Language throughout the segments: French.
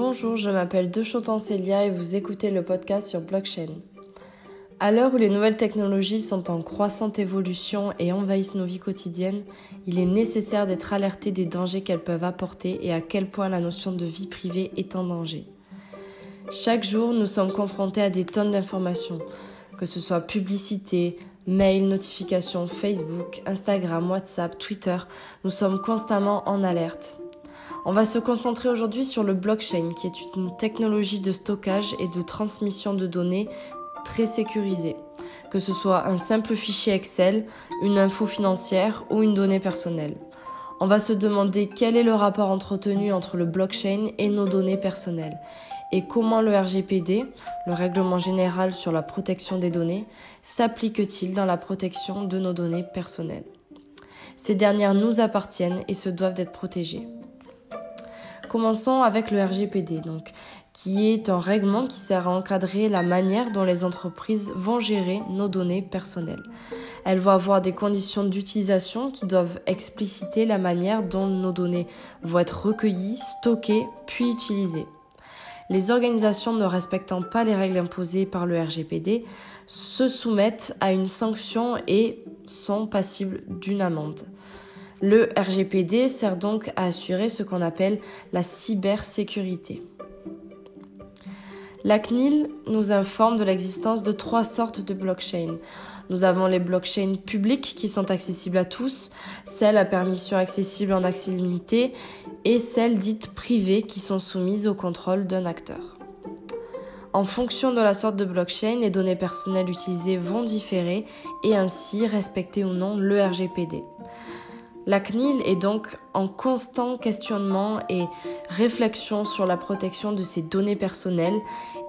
Bonjour, je m'appelle Dechotan Célia et vous écoutez le podcast sur Blockchain. À l'heure où les nouvelles technologies sont en croissante évolution et envahissent nos vies quotidiennes, il est nécessaire d'être alerté des dangers qu'elles peuvent apporter et à quel point la notion de vie privée est en danger. Chaque jour, nous sommes confrontés à des tonnes d'informations, que ce soit publicité, mail, notifications, Facebook, Instagram, WhatsApp, Twitter, nous sommes constamment en alerte. On va se concentrer aujourd'hui sur le blockchain, qui est une technologie de stockage et de transmission de données très sécurisée, que ce soit un simple fichier Excel, une info financière ou une donnée personnelle. On va se demander quel est le rapport entretenu entre le blockchain et nos données personnelles et comment le RGPD, le règlement général sur la protection des données, s'applique-t-il dans la protection de nos données personnelles? Ces dernières nous appartiennent et se doivent d'être protégées. Commençons avec le RGPD, qui est un règlement qui sert à encadrer la manière dont les entreprises vont gérer nos données personnelles. Elles vont avoir des conditions d'utilisation qui doivent expliciter la manière dont nos données vont être recueillies, stockées, puis utilisées. Les organisations ne respectant pas les règles imposées par le RGPD se soumettent à une sanction et sont passibles d'une amende. Le RGPD sert donc à assurer ce qu'on appelle la cybersécurité. La CNIL nous informe de l'existence de trois sortes de blockchains. Nous avons les blockchains publiques qui sont accessibles à tous, celles à permission accessible en accès limité et celles dites privées qui sont soumises au contrôle d'un acteur. En fonction de la sorte de blockchain, les données personnelles utilisées vont différer et ainsi respecter ou non le RGPD. La CNIL est donc en constant questionnement et réflexion sur la protection de ces données personnelles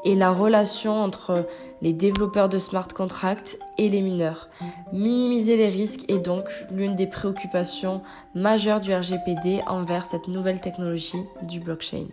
et la relation entre les développeurs de smart contracts et les mineurs. Minimiser les risques est donc l'une des préoccupations majeures du RGPD envers cette nouvelle technologie du blockchain.